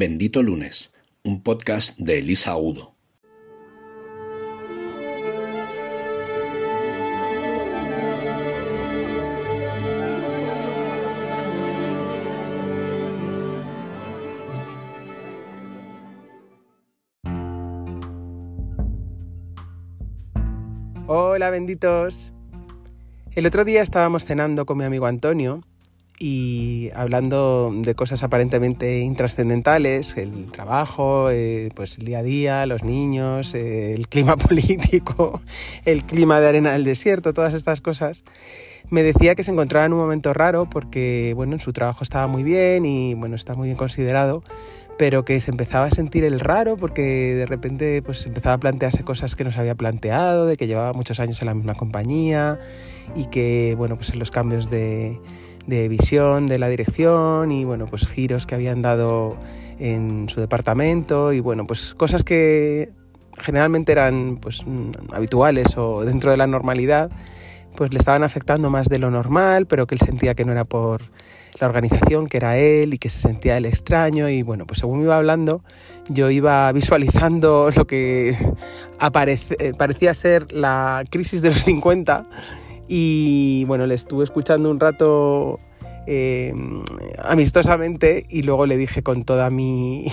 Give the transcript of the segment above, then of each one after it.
Bendito Lunes, un podcast de Elisa Udo. Hola benditos. El otro día estábamos cenando con mi amigo Antonio y hablando de cosas aparentemente intrascendentales, el trabajo, eh, pues el día a día, los niños, eh, el clima político, el clima de arena del desierto, todas estas cosas, me decía que se encontraba en un momento raro porque, bueno, en su trabajo estaba muy bien y, bueno, está muy bien considerado, pero que se empezaba a sentir el raro porque de repente pues empezaba a plantearse cosas que no se había planteado, de que llevaba muchos años en la misma compañía y que, bueno, pues en los cambios de de visión de la dirección y bueno, pues giros que habían dado en su departamento y bueno, pues cosas que generalmente eran pues habituales o dentro de la normalidad, pues le estaban afectando más de lo normal, pero que él sentía que no era por la organización, que era él y que se sentía el extraño. Y bueno, pues según iba hablando, yo iba visualizando lo que aparece, parecía ser la crisis de los 50 y bueno, le estuve escuchando un rato eh, amistosamente y luego le dije con toda mi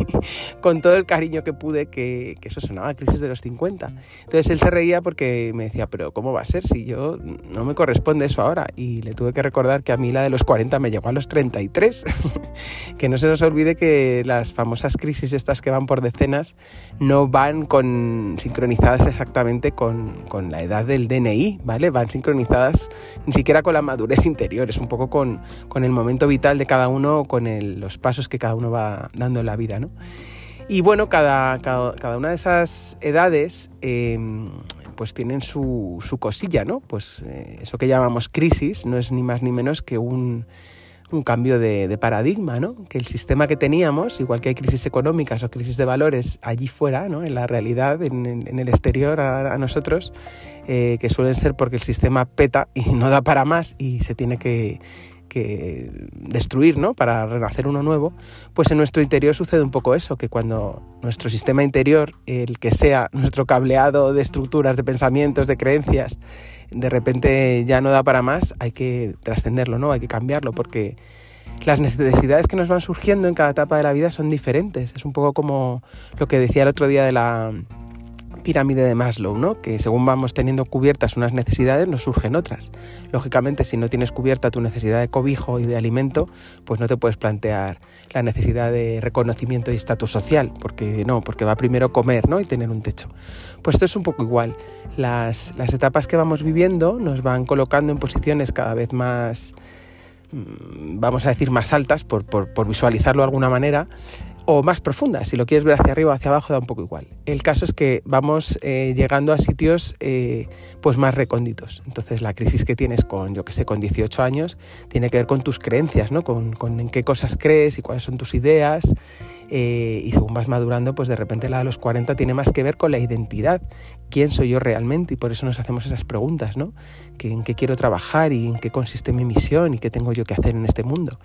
con todo el cariño que pude que, eso sonaba a crisis de los 50 entonces él se reía porque me decía pero cómo va a ser si yo no me corresponde eso ahora y le tuve que recordar que a mí la de los 40 me llegó a los 33 que no se nos olvide que las famosas crisis estas que van por decenas no van con sincronizadas exactamente con, con la edad del DNI vale van sincronizadas ni siquiera con la madurez interior. Es un poco con con, el momento vital de cada uno, con los pasos que cada uno va dando en la vida. ¿no? Y bueno, cada, cada, una de esas edades em, pues tienen su, su, cosilla, ¿no? Pues eh, eso que llamamos crisis no es ni más ni menos que un, un cambio de, paradigma, ¿no? Que el sistema que teníamos, igual que hay crisis económicas o crisis de valores allí fuera, ¿no? En la realidad, en, el exterior a, nosotros, eh, que suelen ser porque el sistema peta y no da para más y se tiene que que destruir, ¿no? Para renacer uno nuevo, pues en nuestro interior sucede un poco eso, que cuando nuestro sistema interior, el que sea nuestro cableado de estructuras, de pensamientos, de creencias, de repente ya no da para más, hay que trascenderlo, ¿no? Hay que cambiarlo porque las necesidades que nos van surgiendo en cada etapa de la vida son diferentes. Es un poco como lo que decía el otro día de la pirámide de Maslow, ¿no? que según vamos teniendo cubiertas unas necesidades, nos surgen otras. Lógicamente, si no tienes cubierta tu necesidad de cobijo y de alimento, pues no te puedes plantear la necesidad de reconocimiento y estatus social, porque no, porque va primero comer ¿no? y tener un techo. Pues esto es un poco igual. Las, las etapas que vamos viviendo nos van colocando en posiciones cada vez más mm, vamos a decir más altas, por, por, por, visualizarlo de alguna manera, o más profunda. Si lo quieres ver hacia arriba o hacia abajo, da un poco igual. El caso es que vamos eh, llegando a sitios eh, pues más recónditos. Entonces la crisis que tienes con, yo que sé, con 18 años, tiene que ver con tus creencias, ¿no? Con, con en qué cosas crees y cuáles son tus ideas. Eh, y según vas madurando, pues de repente la de los 40 tiene más que ver con la identidad. ¿Quién soy yo realmente? Y por eso nos hacemos esas preguntas, ¿no? ¿En qué quiero trabajar y en qué consiste mi misión y qué tengo yo que hacer en este mundo?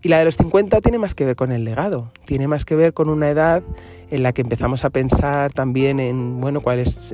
Y la de los 50 tiene más que ver con el legado, tiene más que ver con una edad en la que empezamos a pensar también en, bueno, cuál es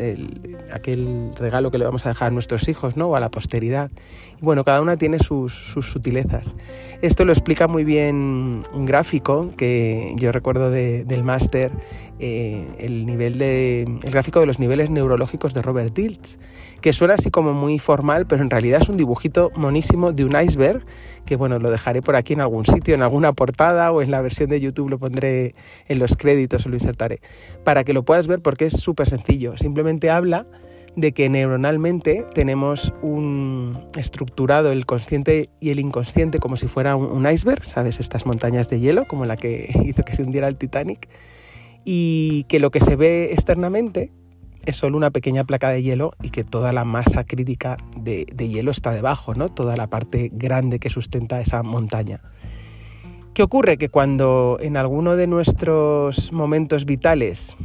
aquel regalo que le vamos a dejar a nuestros hijos, ¿no? O a la posteridad. Y bueno, cada una tiene sus, sutilezas. Esto lo explica muy bien un gráfico que yo recuerdo del máster, eh, el, nivel de, el gráfico de los niveles neurológicos de Robert Diltz, que suena así como muy formal, pero en realidad es un dibujito monísimo de un iceberg, que bueno, lo dejaré por aquí en algún sitio, en alguna portada o en la versión de YouTube lo pondré en los créditos o lo insertaré, para que lo puedas ver porque es súper sencillo. Simplemente habla de que neuronalmente tenemos un estructurado el consciente y el inconsciente como si fuera un, iceberg, ¿sabes? Estas montañas de hielo, como la que hizo que se hundiera el Titanic, y que lo que se ve externamente es solo una pequeña placa de hielo y que toda la masa crítica de, de hielo está debajo, ¿no? Toda la parte grande que sustenta esa montaña. ¿Qué ocurre? Que cuando en alguno de nuestros momentos vitales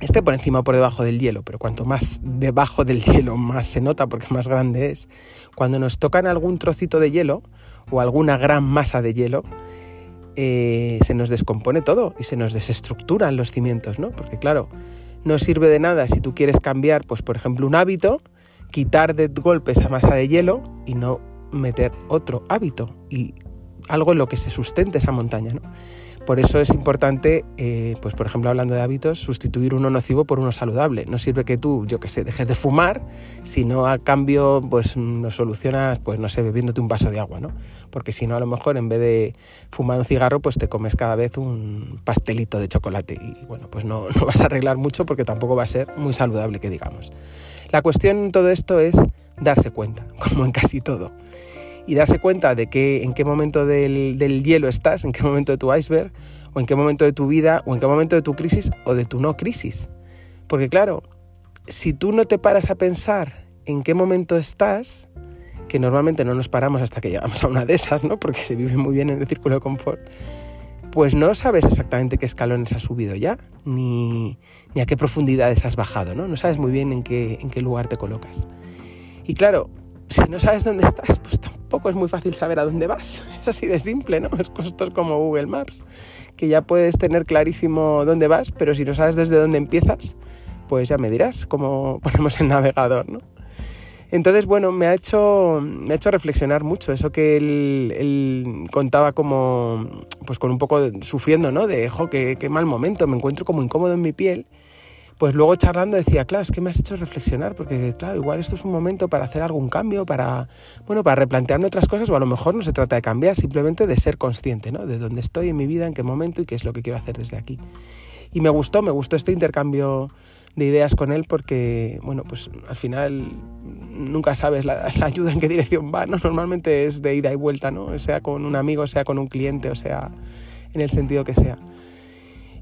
esté por encima o por debajo del hielo, pero cuanto más debajo del hielo más se nota porque más grande es, cuando nos tocan algún trocito de hielo o alguna gran masa de hielo, eh, se nos descompone todo y se nos desestructuran los cimientos, ¿no? Porque claro, no sirve de nada si tú quieres cambiar, pues por ejemplo, un hábito, quitar de golpe esa masa de hielo y no meter otro hábito y algo en lo que se sustente esa montaña, ¿no? Por eso es importante, eh, pues por ejemplo, hablando de hábitos, sustituir uno nocivo por uno saludable. No sirve que tú, yo qué sé, dejes de fumar, si no a cambio, pues lo solucionas, pues no sé, bebiéndote un vaso de agua, ¿no? Porque si no, a lo mejor en vez de fumar un cigarro, pues te comes cada vez un pastelito de chocolate. Y bueno, pues no, no vas a arreglar mucho porque tampoco va a ser muy saludable, que digamos. La cuestión en todo esto es darse cuenta, como en casi todo y darse cuenta de que en qué momento del, hielo estás, en qué momento de tu iceberg, o en qué momento de tu vida, o en qué momento de tu crisis, o de tu no crisis. Porque claro, si tú no te paras a pensar en qué momento estás, que normalmente no nos paramos hasta que llegamos a una de esas, ¿no? Porque se vive muy bien en el círculo de confort, pues no sabes exactamente qué escalones has subido ya, ni, ni a qué profundidades has bajado, ¿no? No sabes muy bien en qué, en qué lugar te colocas. Y claro, si no sabes dónde estás, pues tampoco es muy fácil saber a dónde vas. Es así de simple, ¿no? Esto es como Google Maps, que ya puedes tener clarísimo dónde vas, pero si no sabes desde dónde empiezas, pues ya me dirás cómo ponemos el navegador, ¿no? Entonces, bueno, me ha hecho, me ha hecho reflexionar mucho eso que él, contaba como, pues con un poco sufriendo, ¿no? De, jo, qué, qué mal momento, me encuentro como incómodo en mi piel pues luego charlando decía, claro, es que me has hecho reflexionar, porque claro, igual esto es un momento para hacer algún cambio, para, bueno, para replantearme otras cosas, o a lo mejor no se trata de cambiar, simplemente de ser consciente, ¿no? De dónde estoy en mi vida, en qué momento y qué es lo que quiero hacer desde aquí. Y me gustó, me gustó este intercambio de ideas con él porque, bueno, pues al final nunca sabes la, la, ayuda en qué dirección va, ¿no? Normalmente es de ida y vuelta, ¿no? Sea con un amigo, sea con un cliente, o sea, en el sentido que sea.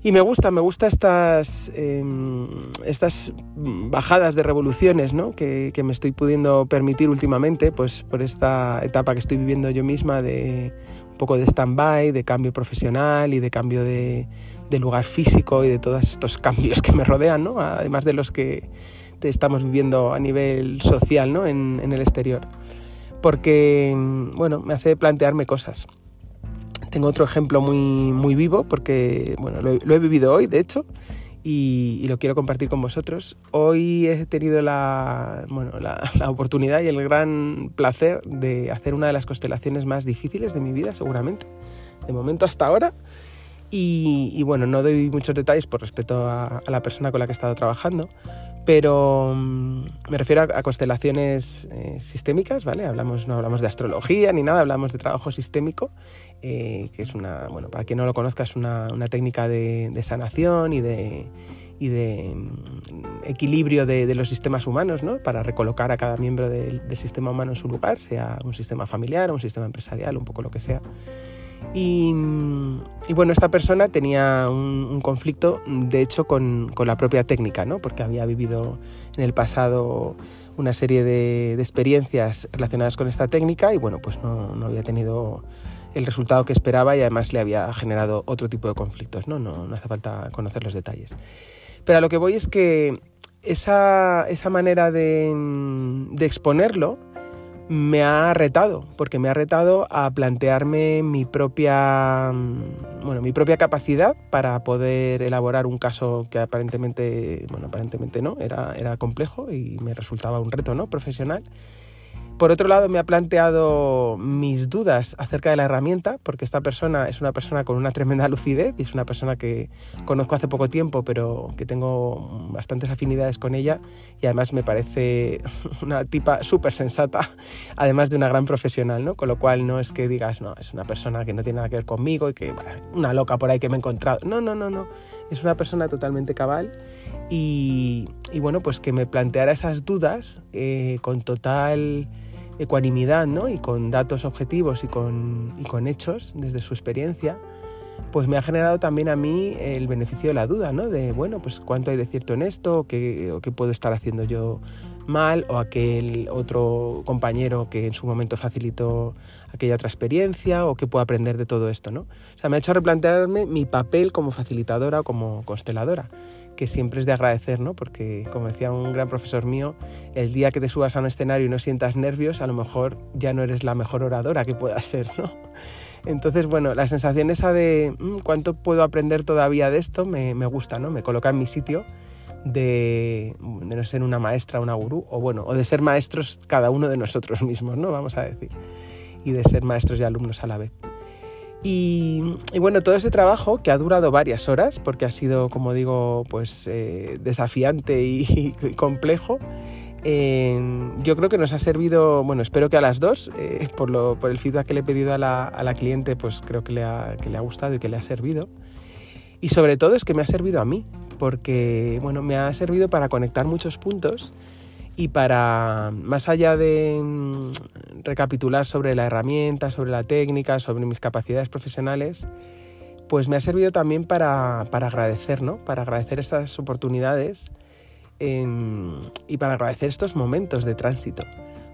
Y me gusta, me gusta estas, em, estas bajadas de revoluciones ¿no? que, que, me estoy pudiendo permitir últimamente, pues por esta etapa que estoy viviendo yo misma de un poco de stand-by, de cambio profesional y de cambio de, de, lugar físico y de todos estos cambios que me rodean, ¿no? además de los que estamos viviendo a nivel social ¿no? en, en el exterior. Porque, bueno, me hace plantearme cosas. Tengo otro ejemplo muy, muy vivo porque bueno, lo, he, vivido hoy, de hecho, y, lo quiero compartir con vosotros. Hoy he tenido la, bueno, la, la, oportunidad y el gran placer de hacer una de las constelaciones más difíciles de mi vida, seguramente, de momento hasta ahora. Y, bueno, no doy muchos detalles por respeto a, la persona con la que he estado trabajando, pero mm, me refiero a, constelaciones eh, sistémicas, ¿vale? Hablamos, no hablamos de astrología ni nada, hablamos de trabajo sistémico, eh, que es una, bueno, para quien no lo conozca, es una, una técnica de, sanación y de, y de mm, equilibrio de, los sistemas humanos, ¿no? Para recolocar a cada miembro del, del sistema humano en su lugar, sea un sistema familiar un sistema empresarial, un poco lo que sea. Y, bueno, esta persona tenía un, conflicto, de hecho, con, la propia técnica, ¿no? porque había vivido en el pasado una serie de, experiencias relacionadas con esta técnica y bueno, pues no, no, había tenido el resultado que esperaba y además le había generado otro tipo de conflictos, ¿no? No, no hace falta conocer los detalles. Pero a lo que voy es que esa, esa manera de exponerlo, me ha retado, porque me ha retado a plantearme mi propia, mm, bueno, mi propia capacidad para poder elaborar un caso que aparentemente, bueno, aparentemente no, era, era complejo y me resultaba un reto ¿no? profesional. Por otro lado, me ha planteado mis dudas acerca de la herramienta, porque esta persona es una persona con una tremenda lucidez y es una persona que conozco hace poco tiempo, pero que tengo bastantes afinidades con ella y además me parece una tipa súper sensata, además de una gran profesional, ¿no? Con lo cual no es que digas, no, es una persona que no tiene nada que ver conmigo y que una loca por ahí que me he encontrado. No, no, no, no. Es una persona totalmente cabal y, y bueno, pues que me planteara esas dudas eh, con total ecuanimidad ¿no? y con datos objetivos y con, y con hechos desde su experiencia, pues me ha generado también a mí el beneficio de la duda, ¿no? De, bueno, pues cuánto hay de cierto en esto, o qué, o qué puedo estar haciendo yo mal, o aquel otro compañero que en su momento facilitó aquella otra experiencia, o qué puedo aprender de todo esto, ¿no? O sea, me ha hecho replantearme mi papel como facilitadora o como consteladora que siempre es de agradecer, ¿no? Porque, como decía un gran profesor mío, el día que te subas a un escenario y no sientas nervios, a lo mejor ya no eres la mejor oradora que puedas ser, ¿no? Entonces, bueno, la sensación esa de mm, cuánto puedo aprender todavía de esto me, gusta, ¿no? Me coloca en mi sitio de, de, no ser una maestra, una gurú, o bueno, o de ser maestros cada uno de nosotros mismos, ¿no? Vamos a decir, y de ser maestros y alumnos a la vez. Y, y, bueno, todo ese trabajo que ha durado varias horas, porque ha sido, como digo, pues eh, desafiante y, y complejo, eh, yo creo que nos ha servido, bueno, espero que a las dos, eh, por, lo, por, el feedback que le he pedido a la, a la cliente, pues creo que le, ha, que le, ha, gustado y que le ha servido. Y sobre todo es que me ha servido a mí, porque, bueno, me ha servido para conectar muchos puntos y para, más allá de mm, recapitular sobre la herramienta, sobre la técnica, sobre mis capacidades profesionales, pues me ha servido también para, para agradecer, ¿no? Para agradecer estas oportunidades eh, y para agradecer estos momentos de tránsito.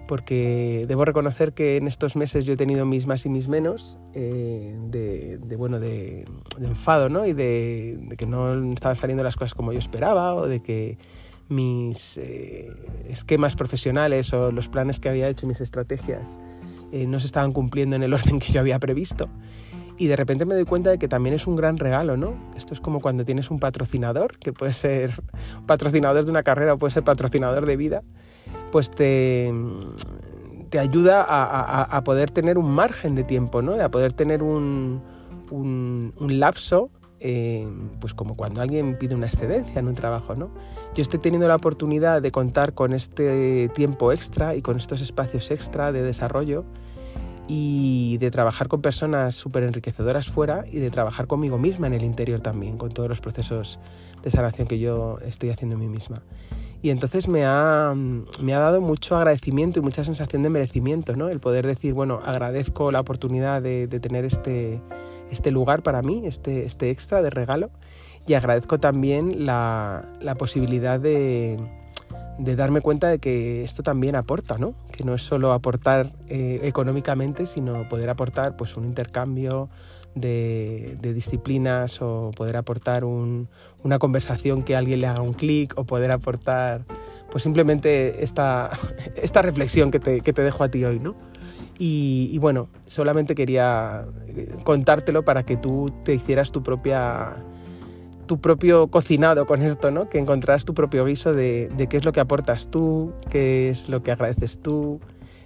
Porque debo reconocer que en estos meses yo he tenido mis más y mis menos eh, de, de, bueno, de, de, enfado ¿no? y de, de que no estaban saliendo las cosas como yo esperaba o de que mis eh, esquemas profesionales o los planes que había hecho, mis estrategias, eh, no se estaban cumpliendo en el orden que yo había previsto. Y de repente me doy cuenta de que también es un gran regalo, ¿no? Esto es como cuando tienes un patrocinador, que puede ser patrocinador de una carrera o puede ser patrocinador de vida, pues te, te ayuda a, a, a poder tener un margen de tiempo, ¿no? A poder tener un, un, un lapso eh, pues como cuando alguien pide una excedencia en un trabajo, ¿no? Yo estoy teniendo la oportunidad de contar con este tiempo extra y con estos espacios extra de desarrollo y de trabajar con personas súper enriquecedoras fuera y de trabajar conmigo misma en el interior también, con todos los procesos de sanación que yo estoy haciendo en mí misma. Y entonces me ha, me ha dado mucho agradecimiento y mucha sensación de merecimiento, ¿no? El poder decir, bueno, agradezco la oportunidad de, de tener este, este lugar para mí, este, este extra de regalo. Y agradezco también la, la posibilidad de, de, darme cuenta de que esto también aporta, ¿no? Que no es solo aportar eh, económicamente, sino poder aportar pues, un intercambio de, de disciplinas o poder aportar un, una conversación que alguien le haga un clic o poder aportar pues simplemente esta, esta reflexión que te, que te dejo a ti hoy, ¿no? Y, bueno, solamente quería contártelo para que tú te hicieras tu propia tu propio cocinado con esto, ¿no? Que encontraras tu propio guiso de, de, qué es lo que aportas tú, qué es lo que agradeces tú,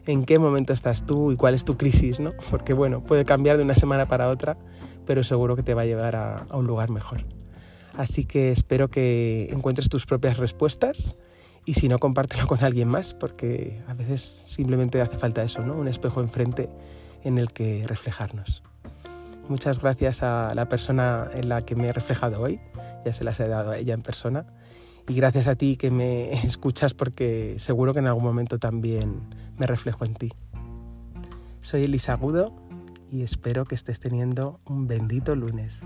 en qué momento estás tú y cuál es tu crisis, ¿no? Porque bueno, puede cambiar de una semana para otra, pero seguro que te va a llevar a un lugar mejor. Así que espero que encuentres tus propias respuestas y si no, compártelo con alguien más, porque a veces simplemente hace falta eso, ¿no? Un espejo enfrente en el que reflejarnos. Muchas gracias a la persona en la que me he reflejado hoy, ya se las he dado a ella en persona, y gracias a ti que me escuchas porque seguro que en algún momento también me reflejo en ti. Soy Elisa Agudo y espero que estés teniendo un bendito lunes.